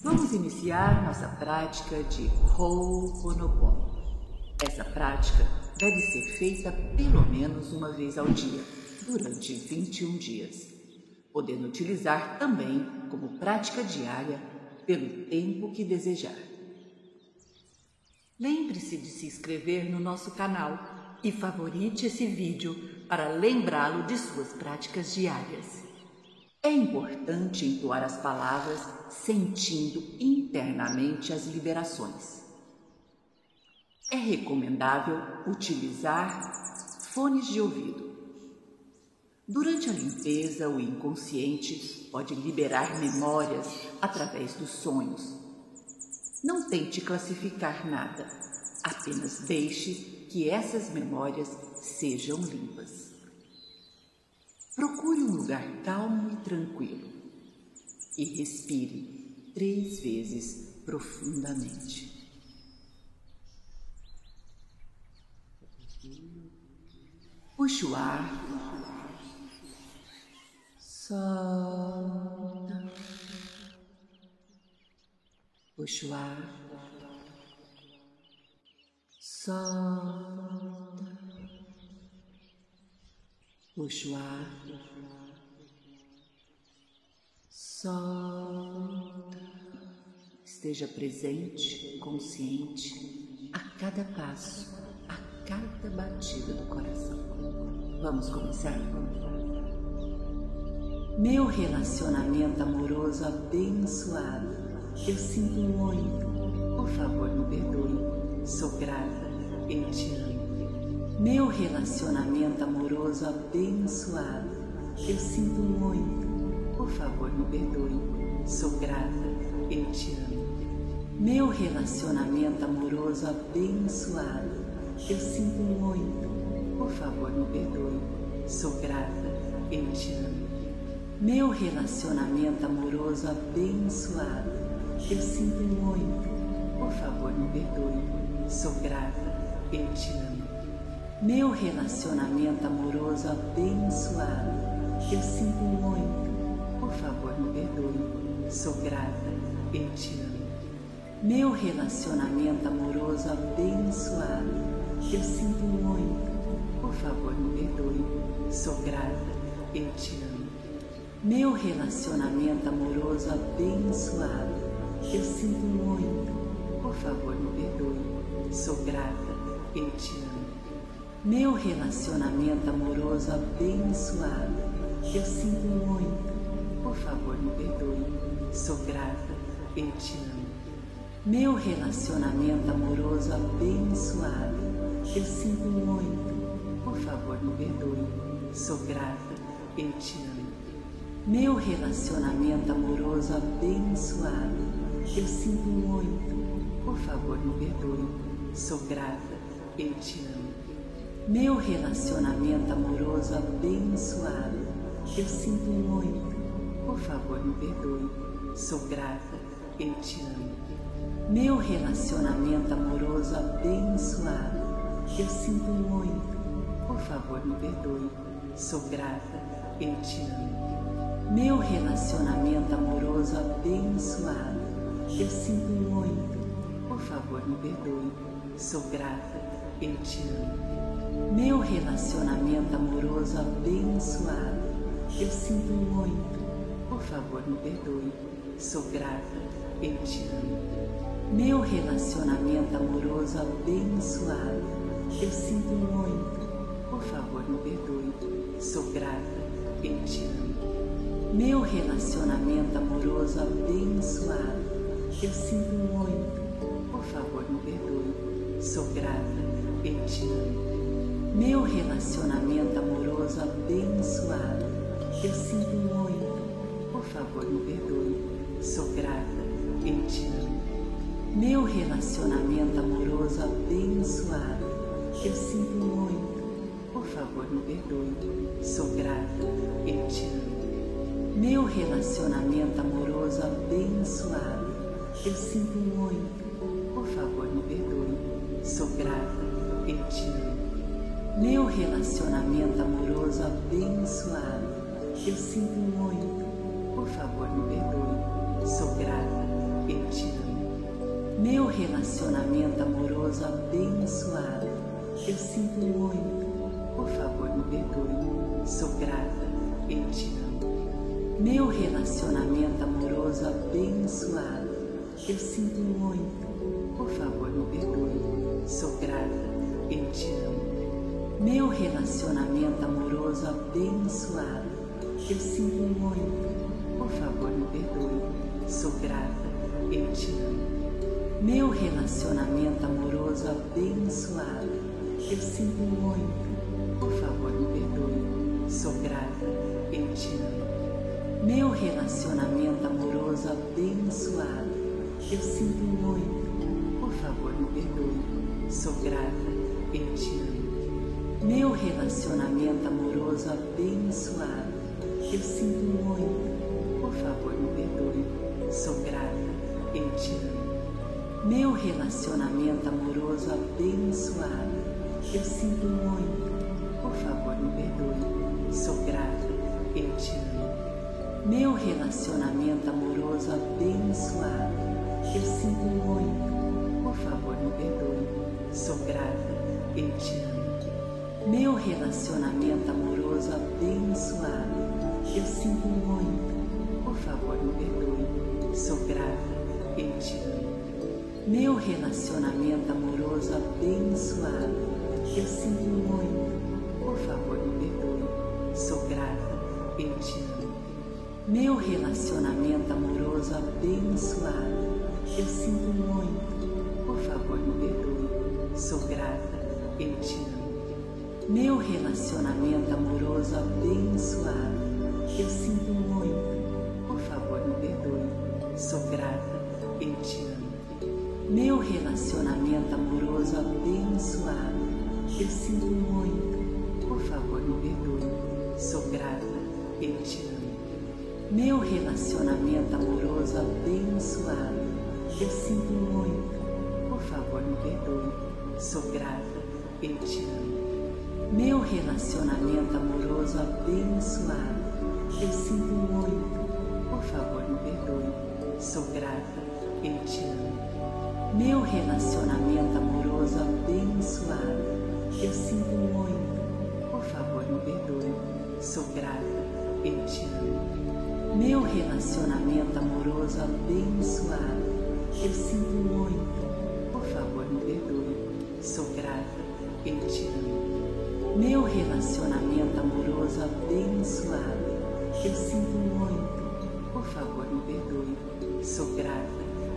Vamos iniciar nossa prática de Ho'oponopono. Essa prática deve ser feita pelo menos uma vez ao dia, durante 21 dias, podendo utilizar também como prática diária pelo tempo que desejar. Lembre-se de se inscrever no nosso canal e favorite esse vídeo para lembrá-lo de suas práticas diárias. É importante entoar as palavras sentindo internamente as liberações. É recomendável utilizar fones de ouvido. Durante a limpeza, o inconsciente pode liberar memórias através dos sonhos. Não tente classificar nada, apenas deixe que essas memórias sejam limpas. Procure um lugar calmo e tranquilo e respire três vezes profundamente. Puxe o ar, solta, puxe o ar, solta. Puxa o ar. Solta. Esteja presente, consciente a cada passo, a cada batida do coração. Vamos começar? Meu relacionamento amoroso abençoado, eu sinto muito. Por favor, me perdoe. Sou grata, eu te amo. Meu relacionamento amoroso abençoado, eu sinto muito. Por favor, me perdoe. Sou grata, eu te amo. Meu relacionamento amoroso abençoado, eu sinto muito. Por favor, me perdoe. Sou grata, eu te amo. Meu relacionamento amoroso abençoado, eu sinto muito. Por favor, me perdoe. Sou grata, eu te amo. Meu relacionamento amoroso abençoado, eu sinto muito. Por favor, me perdoe. Sou grata, eu te amo. Meu relacionamento amoroso abençoado, eu sinto muito. Por favor, me perdoe. Sou grata, eu te amo. Meu relacionamento amoroso abençoado, eu sinto muito. Por favor, me perdoe. Sou grata, eu te amo. Meu relacionamento amoroso abençoado, eu sinto muito. Por favor, me perdoe. Sou grata, eu te amo. Meu relacionamento amoroso abençoado, eu sinto muito. Por favor, me perdoe. Sou grata, eu te amo. Meu relacionamento amoroso abençoado, eu sinto muito. Por favor, me perdoe. Sou grata, eu te amo. Meu relacionamento amoroso abençoado, eu sinto muito. Por favor, me perdoe. Sou grata, eu te amo. Meu relacionamento amoroso abençoado, eu sinto muito. Por favor, me perdoe. Sou grata, eu te amo. Meu relacionamento amoroso abençoado, eu sinto muito. Por favor, me perdoe. Sou grata, eu te amo. Meu relacionamento amoroso abençoado, eu sinto muito. Por favor, me perdoe. Sou grata, eu te amo. Meu relacionamento amoroso abençoado, eu sinto muito. Por favor, me perdoe. Sou grata, eu te amo. Meu relacionamento amoroso abençoado, eu sinto muito. Por favor, me perdoe. Sou grata, eu te amo. Meu relacionamento amoroso abençoado, eu sinto muito. Por favor, me perdoe. Sou grata, eu te amo. Meu relacionamento amoroso abençoado, eu sinto muito. Por favor, me perdoe. Sou grata, eu te amo. Meu relacionamento amoroso abençoado, eu sinto muito. Por favor, me perdoe. Sou grata, eu te amo. Meu relacionamento amoroso abençoado, eu sinto muito. Por favor, me perdoe. Sou grata, eu te amo. Meu relacionamento amoroso abençoado, eu sinto muito, por favor me perdoe. Sou grata, eu te amo. Meu relacionamento amoroso abençoado, eu sinto muito, por favor me perdoe. Sou grata, eu te amo. Meu relacionamento amoroso abençoado, eu sinto muito, por favor me perdoe. Sou grata, eu te amo. Meu relacionamento amoroso abençoado, eu sinto muito, por favor me perdoe. Sou grata, eu te amo. Meu relacionamento amoroso abençoado, eu sinto muito, por favor me perdoe. Sou grata, eu te amo. Meu relacionamento amoroso abençoado, eu sinto muito, por favor me perdoe. Sou grata, eu te amo. Meu relacionamento amoroso abençoado, eu sinto muito, por favor me perdoe. Sou grata, eu te amo. Meu relacionamento amoroso abençoado, eu sinto muito, por favor me perdoe. Sou grata, eu te amo. Meu relacionamento amoroso abençoado, eu sinto muito, por favor me perdoe. Sou grata, eu te amo. Meu relacionamento amoroso abençoado, eu sinto muito, por favor me perdoe. Sou grata, eu te amo. Meu relacionamento amoroso abençoado, eu sinto muito, por favor me perdoe. Sou grata, eu te amo. Meu relacionamento amoroso abençoado, eu sinto muito, por favor me perdoe. Sou grata, eu te amo. Meu relacionamento amoroso abençoado, eu sinto muito, por favor me perdoe. Sou grata, eu te amo. Meu relacionamento amoroso abençoado, eu sinto muito, por favor me perdoe. Sou grata, eu te amo. Meu relacionamento amoroso abençoado, eu sinto muito, por favor me perdoe. Sou grata, eu te amo. Meu relacionamento amoroso abençoado, eu sinto muito, por favor me perdoe. Sou grata, eu te amo. Meu relacionamento amoroso abençoado, eu sinto muito, relacionamento amoroso abençoado, eu sinto muito, por favor me perdoe. Sou grata,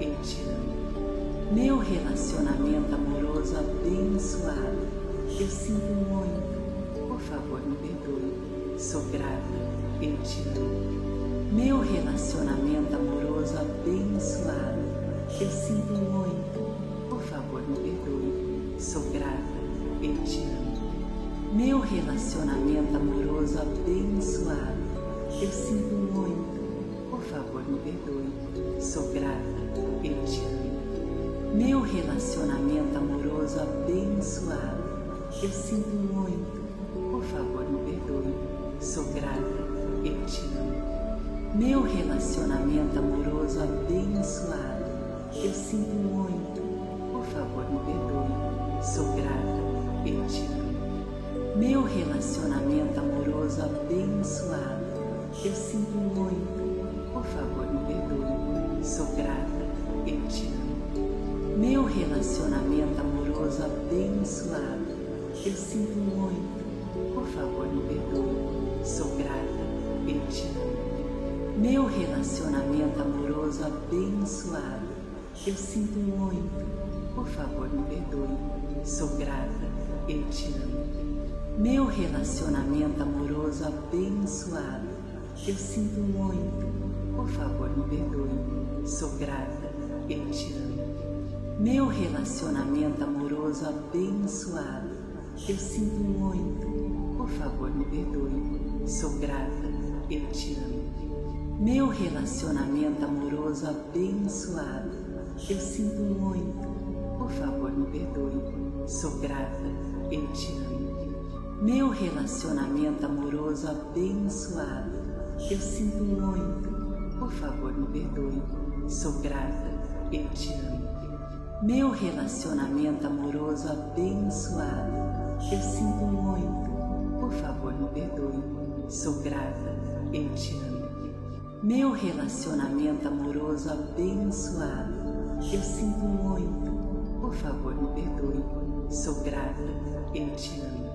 eu te amo. Meu relacionamento amoroso abençoado, eu sinto muito, por favor me perdoe. Sou grata, eu te amo. Meu relacionamento amoroso abençoado, eu sinto muito, por favor me perdoe. Sou grata, eu te amo. Meu relacionamento amoroso abençoado, eu sinto muito, por favor me perdoe. Sou grata, eu te amo. Meu relacionamento amoroso abençoado, eu sinto muito, por favor me perdoe. Sou grata, eu te amo. Meu relacionamento amoroso abençoado, eu sinto muito, por favor me perdoe. Sou grata, eu te amo. Meu relacionamento amoroso abençoado, eu sinto muito, por favor me perdoe. Sou grata, eu te amo. Meu relacionamento amoroso abençoado, eu sinto muito, por favor me perdoe. Sou grata, eu te amo. Meu relacionamento amoroso abençoado, eu sinto muito, por favor me perdoe. Sou grata, eu te amo. Meu relacionamento amoroso abençoado, eu sinto muito, por favor me perdoe. Sou grata, eu te amo. Meu relacionamento amoroso abençoado, eu sinto muito, por favor me perdoe. Sou grata, eu te amo. Meu relacionamento amoroso abençoado, eu sinto muito, por favor me perdoe. Sou grata, eu te amo. Meu relacionamento amoroso abençoado, eu sinto muito, por favor me perdoe. sou grata, eu te amo. Meu relacionamento amoroso abençoado, eu sinto muito, por favor me perdoe, sou grata, eu te amo. Meu relacionamento amoroso abençoado, eu sinto muito, por favor me perdoe, sou grata, eu te amo.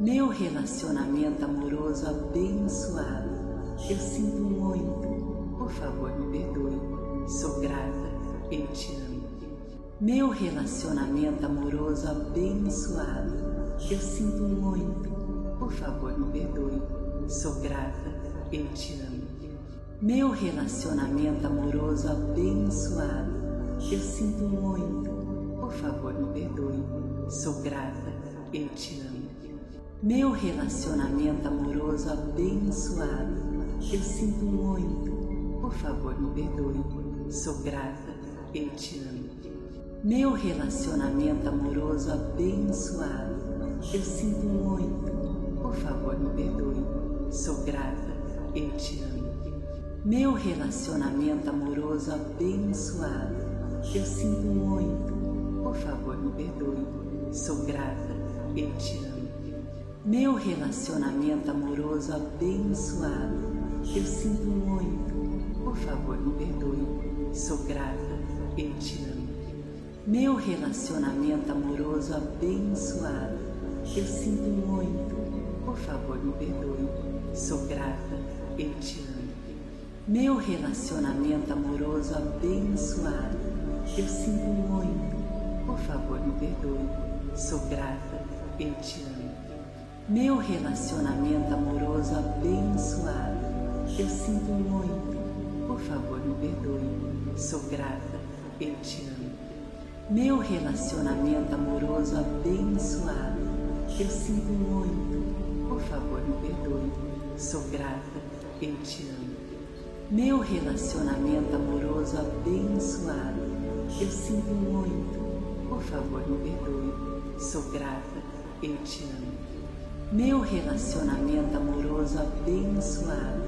Meu relacionamento amoroso abençoado, eu sinto muito, por favor me perdoe, sou grata, eu te amo. Meu relacionamento amoroso abençoado, eu sinto muito, por favor me perdoe, sou grata, eu te amo. Meu relacionamento amoroso abençoado, eu sinto muito, por favor me perdoe, sou grata, eu te amo. Meu relacionamento amoroso abençoado, eu sinto muito, por favor me perdoe, sou grata, eu te amo. Meu relacionamento amoroso abençoado, eu sinto muito, por favor me perdoe, sou grata, eu te amo. Meu relacionamento amoroso abençoado, eu sinto muito, por favor me perdoe, sou grata, eu te amo. Meu relacionamento amoroso abençoado, eu sinto muito, por favor me perdoe, sou grata, eu te amo. Meu relacionamento amoroso abençoado, eu sinto muito, por favor me perdoe, sou grata, eu te amo. Meu relacionamento amoroso abençoado, eu sinto muito, por favor me perdoe, sou grata, eu te amo. Meu relacionamento amoroso abençoado, eu sinto muito, por favor me perdoe, sou grata, eu te amo. Meu relacionamento amoroso abençoado, eu sinto muito, por favor me perdoe, sou grata, eu te amo. Meu relacionamento amoroso abençoado, eu sinto muito, por favor me perdoe, sou grata, eu te amo. Meu relacionamento amoroso abençoado,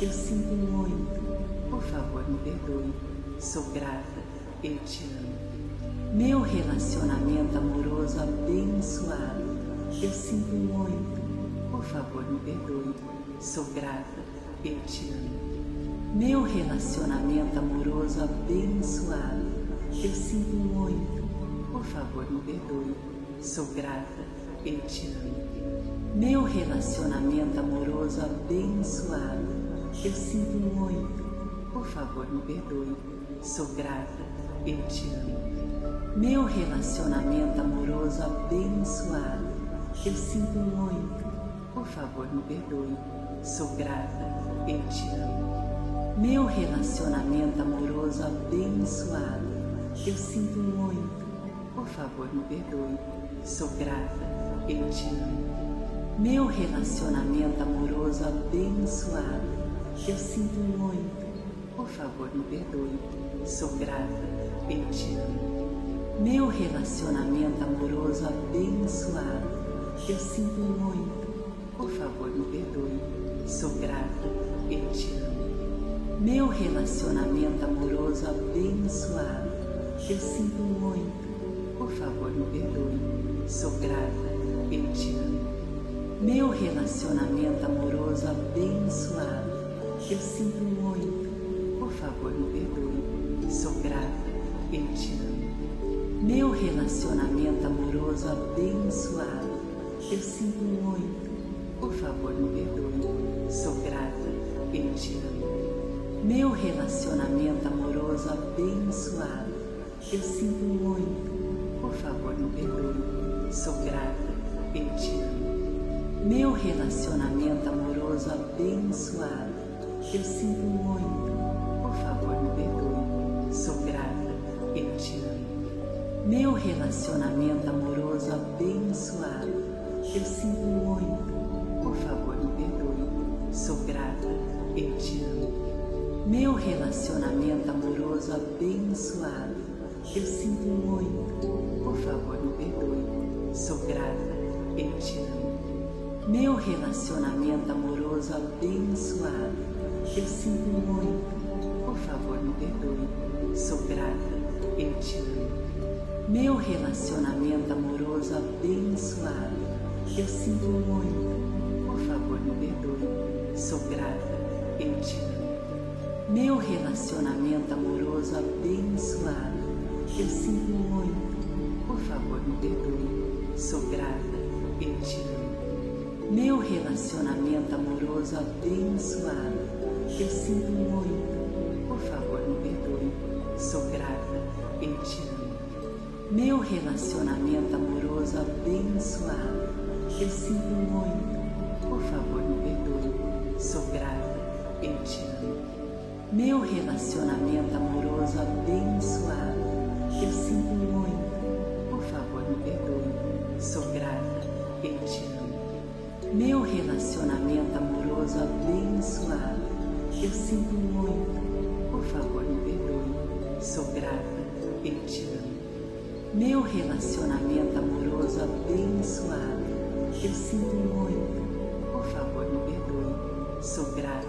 eu sinto muito, por favor me perdoe, sou grata, eu te amo. Meu relacionamento amoroso abençoado, eu sinto muito, por favor me perdoe, sou grata, eu te amo. Meu relacionamento amoroso abençoado, eu sinto muito, por favor me perdoe, sou grata, eu te amo. Meu relacionamento amoroso abençoado, eu sinto muito, por favor me perdoe, sou grata, eu te amo. Meu relacionamento amoroso abençoado, eu sinto muito, por favor me perdoe, sou grata, eu te amo. Meu relacionamento amoroso abençoado, eu sinto muito, por favor me perdoe, sou grata, eu te amo. Meu relacionamento amoroso abençoado, eu sinto muito, por favor me perdoe, sou grata, eu te amo. Meu relacionamento amoroso abençoado, eu sinto muito, por favor me perdoe, sou grata, eu te amo. Meu relacionamento amoroso abençoado, eu sinto muito, por favor me perdoe, sou grata, eu te amo. Meu relacionamento amoroso abençoado, eu sinto muito, por favor me perdoe, sou grata, eu te amo. Meu relacionamento amoroso abençoado, eu sinto muito, por favor me perdoe, sou grata, eu te amo. Meu relacionamento amoroso abençoado, eu sinto muito, por favor me perdoe, sou grata, eu te amo. Meu relacionamento amoroso abençoado, eu sinto muito, por favor me perdoe, sou grata, eu te amo. Meu relacionamento amoroso abençoado, eu sinto muito, por favor me perdoe, sou grata, eu te amo. Meu relacionamento amoroso abençoado, eu sinto muito, por favor me perdoe, sou grata, eu te amo. Meu relacionamento amoroso abençoado, eu sinto muito, por favor, me perdoe. Sou grata, eu te amo. Meu relacionamento amoroso abençoado, eu sinto muito. Por favor, me perdoe. Sou grata, eu te amo. Meu relacionamento amoroso abençoado, eu sinto muito. Por favor, me perdoe. Sou grata, eu te amo. Meu relacionamento amoroso abençoado, eu sinto muito. Por favor, me perdoe. Sou grata, eu te amo. Meu relacionamento amoroso abençoado, eu sinto muito. Por favor, me perdoe. Sou grata, eu te amo. Meu relacionamento amoroso abençoado, eu sinto muito. Meu relacionamento amoroso abençoado, eu sinto muito. Por favor, me perdoe. Sou grata, eu te amo. Meu relacionamento amoroso abençoado, eu sinto muito. Por favor, me perdoe. Sou grata,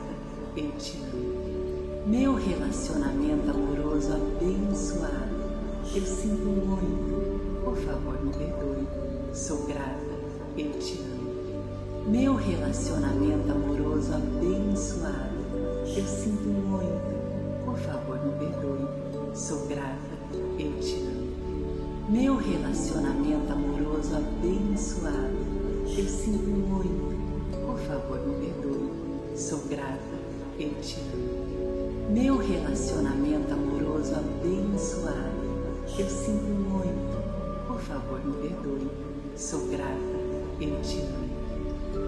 eu te amo. Meu relacionamento amoroso abençoado, eu sinto muito. Por favor, me perdoe. Sou grata, eu te amo. Meu relacionamento amoroso abençoado, eu sinto muito. Por favor, me perdoe. Sou grata, eu te amo. Meu relacionamento amoroso abençoado, eu sinto muito. Por favor, me perdoe. Sou grata, eu te amo. Meu relacionamento amoroso abençoado, eu sinto muito. Por favor, me perdoe. Sou grata, eu te amo.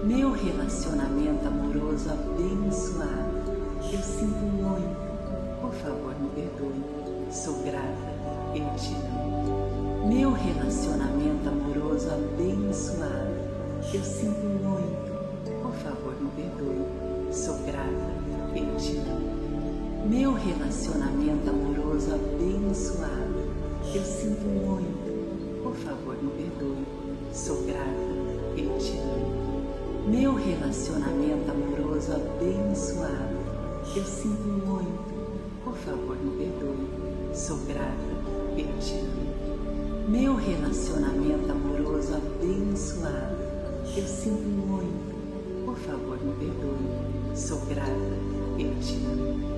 Meu relacionamento amoroso abençoado, eu sinto muito. Por favor, me perdoe. Sou grata, eu te amo. Meu relacionamento amoroso abençoado, eu sinto muito. Por favor, me perdoe. Sou grata, eu te amo. Meu relacionamento amoroso abençoado, eu sinto muito. Por favor, me perdoe. Sou grata, eu te amo. Meu relacionamento amoroso abençoado, eu sinto muito. Por favor, me perdoe. Sou grata, amo. Meu relacionamento amoroso abençoado, eu sinto muito. Por favor, me perdoe. Sou grata, amo.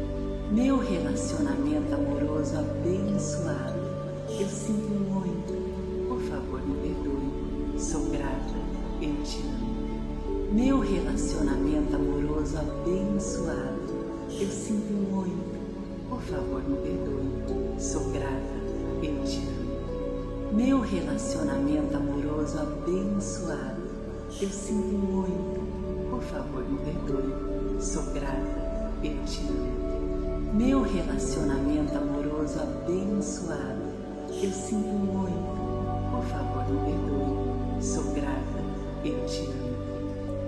Meu relacionamento amoroso abençoado, eu sinto muito. Meu relacionamento amoroso abençoado, eu sinto muito. Por favor, me perdoe. Sou grata, eu te amo. Meu relacionamento amoroso abençoado, eu sinto muito. Por favor, me perdoe. Sou grata, eu te amo. Meu relacionamento amoroso abençoado, eu sinto muito. Por favor, me perdoe. Sou grata, eu te amo.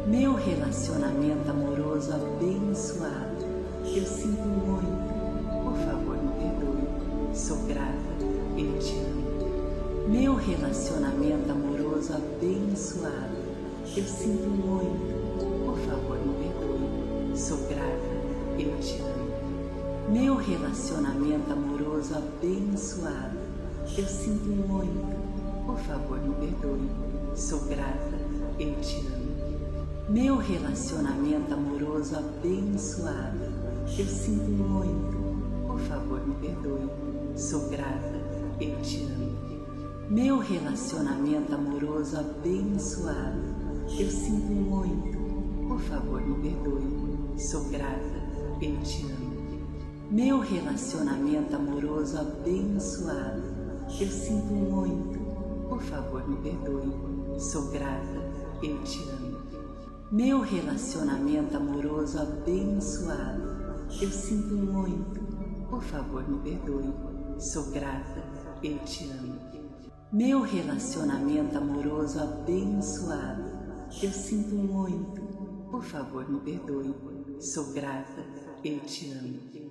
Meu relacionamento amoroso abençoado, eu sinto muito. Por favor, me perdoe. Sou grata, eu te amo. Meu relacionamento amoroso abençoado, eu sinto muito. Por favor, me perdoe. Sou grata, eu te amo. Meu relacionamento amoroso abençoado, eu sinto muito. Por favor, me perdoe. Sou grata, eu te amo. Meu relacionamento amoroso abençoado, eu sinto muito. Por favor, me perdoe. Sou grata, eu te amo. Meu relacionamento amoroso abençoado, eu sinto muito. Por favor, me perdoe. Sou grata, eu te amo. Meu relacionamento amoroso abençoado, eu sinto muito. Por favor, me perdoe. Sou grata, eu te amo. Meu relacionamento amoroso abençoado, eu sinto muito. Por favor, me perdoe. Sou grata, eu te amo. Meu relacionamento amoroso abençoado, eu sinto muito. Por favor, me perdoe. Sou grata, eu te amo.